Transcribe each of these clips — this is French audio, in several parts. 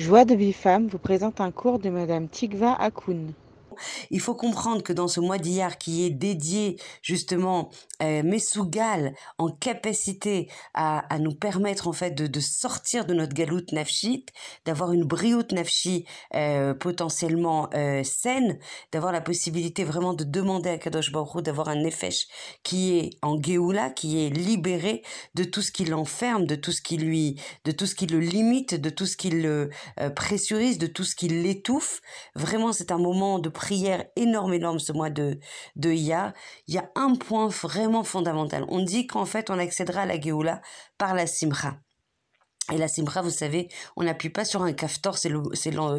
Joie de Bifam vous présente un cours de Madame Tikva Akoun. Il faut comprendre que dans ce mois d'hier qui est dédié justement euh, Mesougal en capacité à, nous permettre en fait de, sortir de notre galoute nafshit, d'avoir une brioute nafshi euh, potentiellement euh, saine, d'avoir la possibilité vraiment de demander à Kadosh Baruch d'avoir un nefesh qui est en Géoula, qui est libéré de tout ce qui l'enferme, de tout ce qui lui, de tout ce qui le limite, de tout ce qui le euh, pressurise, de tout ce qui l'étouffe. Vraiment, c'est un moment de énorme, énorme ce mois de, de Iyar. Il y a un point vraiment fondamental. On dit qu'en fait, on accédera à la Géoula par la Simcha. Et la simra, vous savez, on n'appuie pas sur un kaftor, c'est le, c'est le,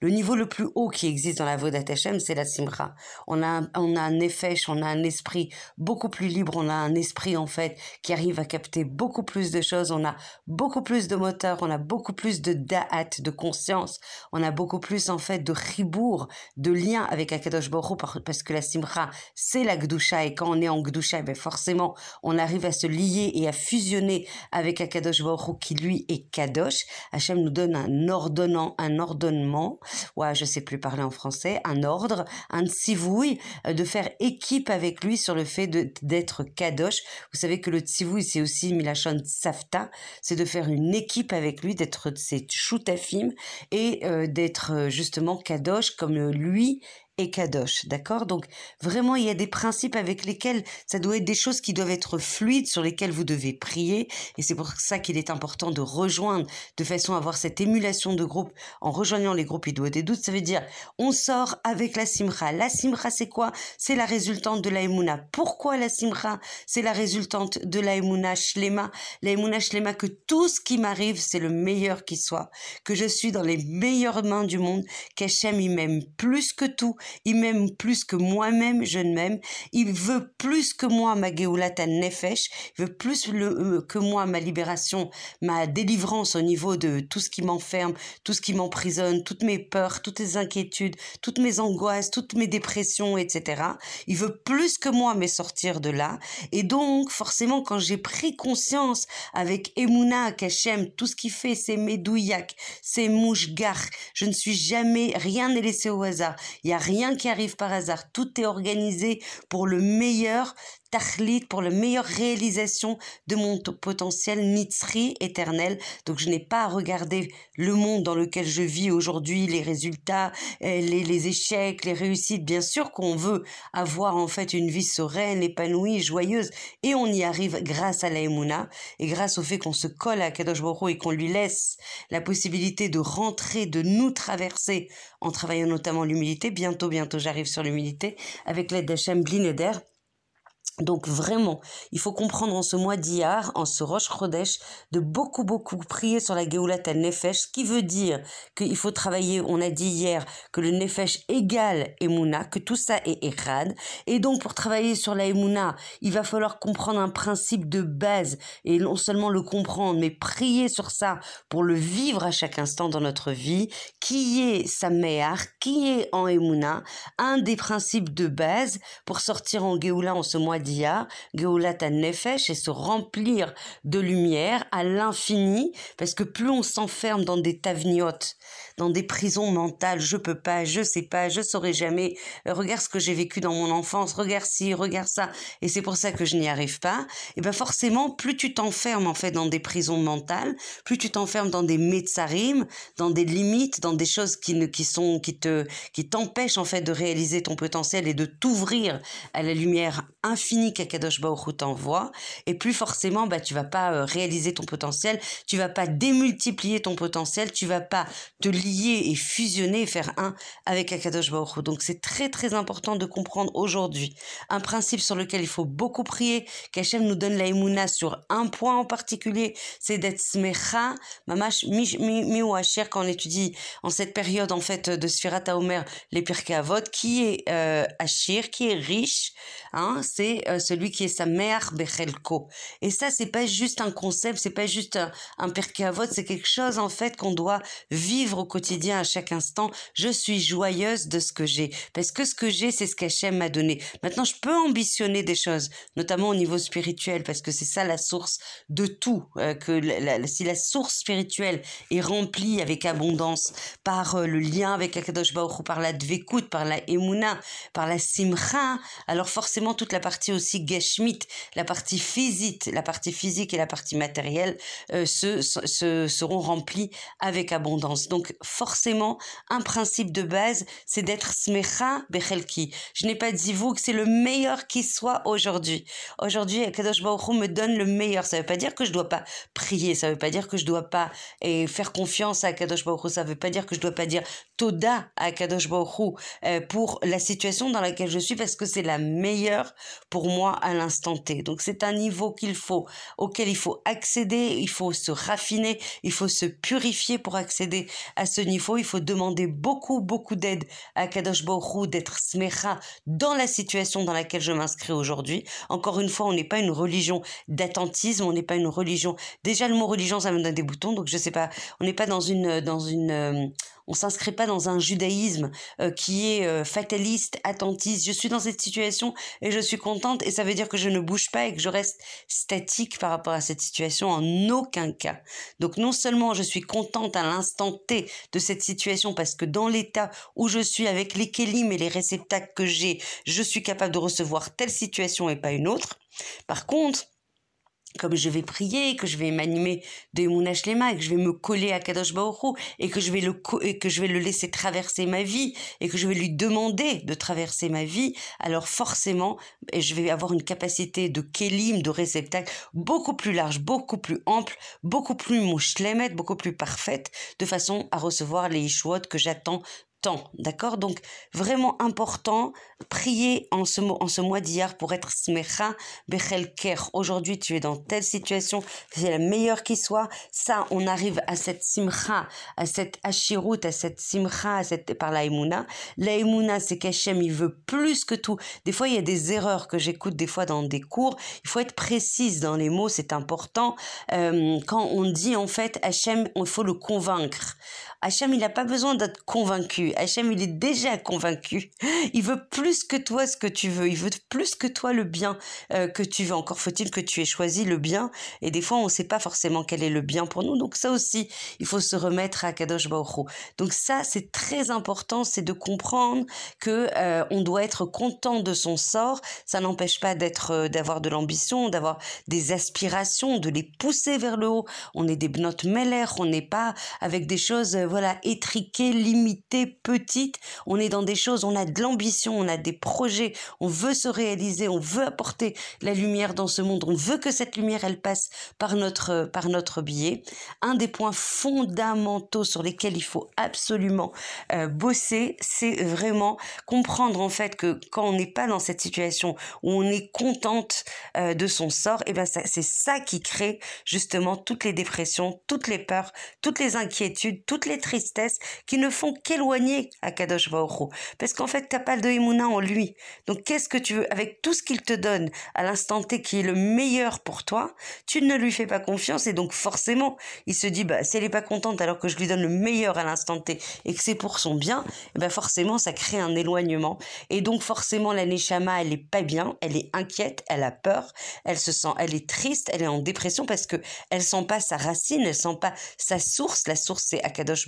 le, niveau le plus haut qui existe dans la Vodat Hashem, c'est la simra. On a, on a un nefesh, on a un esprit beaucoup plus libre, on a un esprit en fait qui arrive à capter beaucoup plus de choses, on a beaucoup plus de moteur, on a beaucoup plus de da'at, de conscience, on a beaucoup plus en fait de ribour, de lien avec Akadosh Baruch parce que la simra, c'est la gdusha et quand on est en gdusha, ben forcément, on arrive à se lier et à fusionner avec Akadosh Baruch qui lui et Kadosh. Hachem nous donne un ordonnant, un ordonnement, ouais, je sais plus parler en français, un ordre, un tsivouille, euh, de faire équipe avec lui sur le fait d'être Kadosh. Vous savez que le tsivouille, c'est aussi Milachon Safta, c'est de faire une équipe avec lui, d'être ses choutafim et euh, d'être euh, justement Kadosh comme lui et Kadosh, d'accord? Donc vraiment, il y a des principes avec lesquels ça doit être des choses qui doivent être fluides, sur lesquelles vous devez prier, et c'est pour ça qu'il est important de rejoindre, de façon à avoir cette émulation de groupe en rejoignant les groupes doit des doutes. Ça veut dire, on sort avec la simra. La simra, c'est quoi? C'est la résultante de la emuna. Pourquoi la simra? C'est la résultante de la emuna shlema. La emuna shlema que tout ce qui m'arrive, c'est le meilleur qui soit, que je suis dans les meilleures mains du monde, qu'Hachem il m'aime plus que tout il m'aime plus que moi-même, je ne m'aime. Il veut plus que moi ma Geulata Nefesh. Il veut plus euh, que moi ma libération, ma délivrance au niveau de tout ce qui m'enferme, tout ce qui m'emprisonne, toutes mes peurs, toutes mes inquiétudes, toutes mes angoisses, toutes mes dépressions, etc. Il veut plus que moi me sortir de là. Et donc, forcément, quand j'ai pris conscience avec Emouna, Kachem, tout ce qu'il fait, c'est Medouillac, c'est Mouchgar. Je ne suis jamais, rien n'est laissé au hasard. Il y a rien rien qui arrive par hasard. Tout est organisé pour le meilleur tachlit pour la meilleure réalisation de mon potentiel nitzri éternel. Donc je n'ai pas à regarder le monde dans lequel je vis aujourd'hui, les résultats, euh, les, échecs, les réussites. Bien sûr qu'on veut avoir en fait une vie sereine, épanouie, joyeuse, et on y arrive grâce à la et grâce au fait qu'on se colle à Kadosh Baruch et qu'on lui laisse la possibilité de rentrer, de nous traverser en travaillant notamment l'humilité. Bientôt, bientôt, j'arrive sur l'humilité avec l'aide d'Hachem Blinéder. Donc vraiment, il faut comprendre en ce mois d'Iyar, en ce Rosh Chodesh, de beaucoup, beaucoup prier sur la Geulat al Nefesh, ce qui veut dire qu'il faut travailler, on a dit hier, que le Nefesh égale Emouna, que tout ça est Echad. Et donc, pour travailler sur la Emouna, il va falloir comprendre un principe de base, et non seulement le comprendre, mais prier sur ça pour le vivre à chaque instant dans notre vie, qui est sa qui est en Emouna, un des principes de base pour sortir en Géoula en ce mois dia, Geulat Nefesh, et se remplir de lumière à l'infini, parce que plus on s'enferme dans des tavniotes, dans des prisons mentales, je peux pas, je sais pas, je saurai jamais, euh, regarde ce que j'ai vécu dans mon enfance, regarde ci, regarde ça, et c'est pour ça que je n'y arrive pas, et ben forcément, plus tu t'enfermes en fait dans des prisons mentales, plus tu t'enfermes dans des metsarim, dans des limites, dans des choses qui ne, qui sont, qui te, qui t'empêchent en fait de réaliser ton potentiel et de t'ouvrir à la lumière infinie qu'Akadosh Baruch t'envoie, et plus forcément, bah, tu vas pas euh, réaliser ton potentiel, tu vas pas démultiplier ton potentiel, tu vas pas te lier et fusionner et faire un avec Akadosh Baruch Donc c'est très très important de comprendre aujourd'hui un principe sur lequel il faut beaucoup prier, qu'Hachem nous donne la émouna sur un point en particulier, c'est d'être smecha, mamash mi, mi, quand on étudie en cette période en fait de Sfirat Omer les Pirkei qui est euh, Ashir, qui est riche, hein, c'est euh, celui qui est sa mère Bechelko. Et ça, c'est pas juste un concept, c'est pas juste un, un c'est quelque chose en fait qu'on doit vivre au quotidien à chaque instant. Je suis joyeuse de ce que j'ai, parce que ce que j'ai, c'est ce qu'Hachem m'a donné. Maintenant, je peux ambitionner des choses, notamment au niveau spirituel, parce que c'est ça la source de tout. Euh, que si la source spirituelle est remplie avec abondance par euh, le lien avec Akadosh Baruch par la dvekut, par la emuna, par la simcha, alors forcément toute la partie aussi geshmit, la partie physique, la partie physique et la partie matérielle euh, se, se, seront remplies avec abondance. Donc forcément, un principe de base, c'est d'être smecha bechelki. Je n'ai pas dit vous que c'est le meilleur qui soit aujourd'hui. Aujourd'hui, Akadosh Baruch me donne le meilleur. Ça ne veut pas dire que je dois pas prier, ça ne veut pas dire que je dois pas et faire confiance à Akadosh Baruch ça ne veut pas dire que je dois pas dire toda à Akadosh Baruch euh, pour la situation dans laquelle je suis parce que c'est la meilleure pour moi à l'instant T. Donc c'est un niveau qu'il faut, auquel il faut accéder, il faut se raffiner, il faut se purifier pour accéder à ce niveau. Il faut demander beaucoup, beaucoup d'aide à Kadosh Baruch d'être smecha dans la situation dans laquelle je m'inscris aujourd'hui. Encore une fois, on n'est pas une religion d'attentisme, on n'est pas une religion. Déjà, le mot religion, ça me donne des boutons, donc je sais pas, on n'est pas dans une, dans une, euh, on s'inscrit pas dans un judaïsme euh, qui est euh, fataliste, attentiste. Je suis dans cette situation et je suis contente et ça veut dire que je ne bouge pas et que je reste statique par rapport à cette situation en aucun cas. Donc non seulement je suis contente à l'instant T de cette situation parce que dans l'état où je suis avec les kélim et les réceptacles que j'ai, je suis capable de recevoir telle situation et pas une autre. Par contre, comme je vais prier, que je vais m'animer de Mounash Lema, et que je vais me coller à Kadosh Baruch et que je vais le que je vais le laisser traverser ma vie et que je vais lui demander de traverser ma vie, alors forcément, je vais avoir une capacité de kélim, de réceptacle beaucoup plus large, beaucoup plus ample, beaucoup plus mouchlemet, beaucoup plus parfaite, de façon à recevoir les Yishuot que j'attends temps, d'accord? Donc vraiment important, prier en ce, mois d'hier pour être smecha bechelker. Aujourd'hui, tu es dans telle situation, c'est la meilleure qui soit. Ça, on arrive à cette simcha, à cette ashirut, à cette simcha, à cette, par la emuna. La c'est qu'Hachem, il veut plus que tout. Des fois, il y a des erreurs que j'écoute des fois dans des cours. Il faut être précise dans les mots, c'est important. Euh, quand on dit, en fait, Hachem, il faut le convaincre. Hachem, il n'a pas besoin d'être convaincu. Hachem, il est déjà convaincu. Il veut plus que toi ce que tu veux. Il veut plus que toi le bien euh, que tu veux. Encore faut-il que tu aies choisi le bien. Et des fois, on ne sait pas forcément quel est le bien pour nous. Donc ça aussi, il faut se remettre à Kadosh Baruch Donc ça, c'est très important, c'est de comprendre que euh, on doit être content de son sort. Ça n'empêche pas d'être, euh, d'avoir de l'ambition, d'avoir des aspirations, de les pousser vers le haut. On est des bnotes meller, on n'est pas avec des choses voilà, étriquée, limitée, petite. On est dans des choses, on a de l'ambition, on a des projets, on veut se réaliser, on veut apporter la lumière dans ce monde, on veut que cette lumière, elle passe par notre, par notre biais. Un des points fondamentaux sur lesquels il faut absolument euh, bosser, c'est vraiment comprendre en fait que quand on n'est pas dans cette situation où on est contente euh, de son sort, et eh ben c'est ça qui crée justement toutes les dépressions, toutes les peurs, toutes les inquiétudes, toutes les tristesses qui ne font qu'éloigner Akadosh Baruch Parce qu'en fait, t'as pas de Emouna en lui. Donc, qu'est-ce que tu veux? Avec tout ce qu'il te donne à l'instant T qui est le meilleur pour toi, tu ne lui fais pas confiance et donc forcément, il se dit, bah, si elle est pas contente alors que je lui donne le meilleur à l'instant T et que c'est pour son bien, eh ben forcément, ça crée un éloignement. Et donc, forcément, la Neshama, elle est pas bien, elle est inquiète, elle a peur, elle se sent, elle est triste, elle est en dépression parce que elle sent pas sa racine, elle sent pas sa source. La source, c'est Akadosh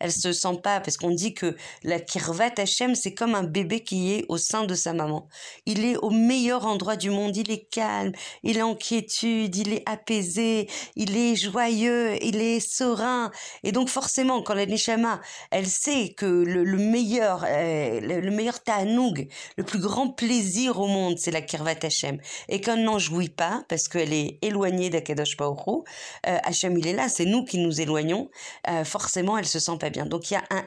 elle se sent pas, parce qu'on dit que la Kirvat Hashem, c'est comme un bébé qui est au sein de sa maman. Il est au meilleur endroit du monde, il est calme, il est en quiétude, il est apaisé, il est joyeux, il est serein. Et donc forcément, quand la Neshama, elle sait que le, meilleur, euh, le, meilleur ta'anoug, le plus grand plaisir au monde, c'est la Kirvat Hashem. Et qu'elle n'en jouit pas, parce qu'elle est éloignée d'Akadosh Baruch euh, Hashem, il est là, c'est nous qui nous éloignons, euh, forcément elle se sent pas bien. Donc il y a un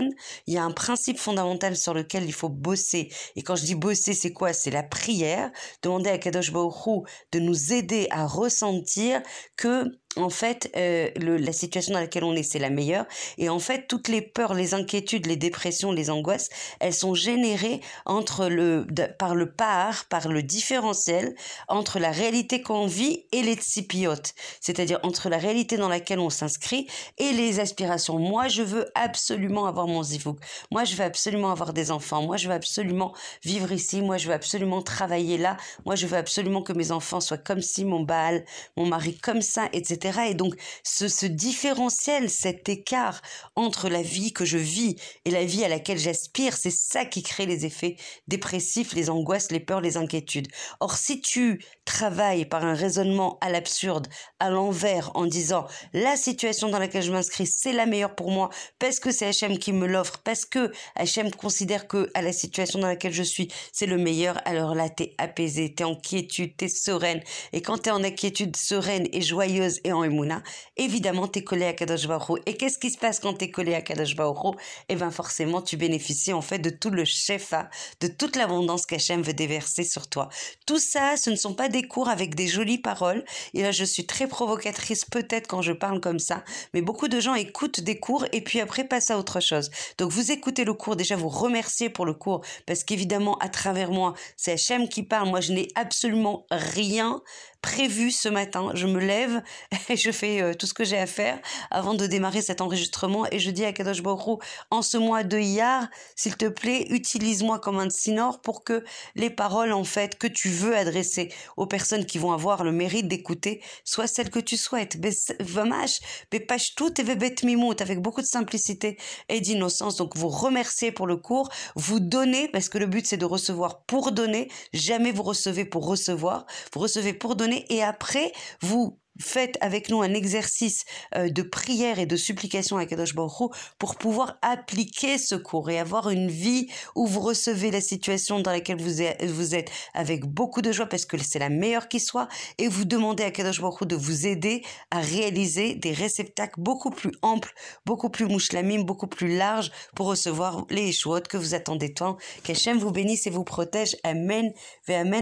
il y a un principe fondamental sur lequel il faut bosser. Et quand je dis bosser, c'est quoi? C'est la prière. Demander à Kadosh Baruch de nous aider à ressentir que en fait, euh, le, la situation dans laquelle on est, c'est la meilleure. Et en fait, toutes les peurs, les inquiétudes, les dépressions, les angoisses, elles sont générées entre le, par le par, par le différentiel entre la réalité qu'on vit et les tsipiotes. C'est-à-dire entre la réalité dans laquelle on s'inscrit et les aspirations. Moi, je veux absolument avoir mon zivouk. Moi, je veux absolument avoir des enfants. Moi, je veux absolument vivre ici. Moi, je veux absolument travailler là. Moi, je veux absolument que mes enfants soient comme si mon baal, mon mari comme ça, etc. Et donc, ce, différentiel, cet écart entre la vie que je vis et la vie à laquelle j'aspire, c'est ça qui crée les effets dépressifs, les angoisses, les peurs, les inquiétudes. Or, si tu travailles par un raisonnement à l'absurde, à l'envers, en disant la situation dans laquelle je m'inscris, c'est la meilleure pour moi, parce que c'est HM qui me l'offre, parce que HM considère que à la situation dans laquelle je suis, c'est le meilleur, alors là, t'es apaisé, t'es en quiétude, t'es sereine. Et quand t'es en inquiétude sereine et joyeuse et en Emouna, évidemment, t'es collé à Kadosh Baruch Et qu'est-ce qui se passe quand t'es collé à Kadosh Baruch Eh ben, forcément, tu bénéficies, en fait, de tout le shefa, de toute l'abondance qu'Hachem veut déverser sur toi. Tout ça, ce ne sont pas des cours avec des jolies paroles. Et là, je suis très provocatrice, peut-être, quand je parle comme ça. Mais beaucoup de gens écoutent des cours et puis après passent à autre chose. Donc, vous écoutez le cours, déjà, vous remerciez pour le cours, parce qu'évidemment, à travers moi, c'est Hachem qui parle. Moi, je n'ai absolument rien prévu ce matin. Je me lève et je fais euh, tout ce que j'ai à faire avant de démarrer cet enregistrement et je dis à Kadosh Baruch en ce mois de Iyar, s'il te plaît, utilise-moi comme un sinor pour que les paroles en fait que tu veux adresser aux personnes qui vont avoir le mérite d'écouter soient celles que tu souhaites. Vamash, tout et avec beaucoup de simplicité et d'innocence. Donc vous remerciez pour le cours, vous donnez parce que le but c'est de recevoir pour donner, jamais vous recevez pour recevoir, vous recevez pour donner et après, vous faites avec nous un exercice euh, de prière et de supplication à Kadosh Baruch pour pouvoir appliquer ce cours et avoir une vie où vous recevez la situation dans laquelle vous êtes, avec beaucoup de joie parce que c'est la meilleure qui soit et vous demandez à Kadosh Baruch de vous aider à réaliser des réceptacles beaucoup plus amples, beaucoup plus mouchlamim, beaucoup plus larges pour recevoir les échouottes que vous attendez tant. Qu'Hachem vous bénisse et vous protège. Amen. Amen.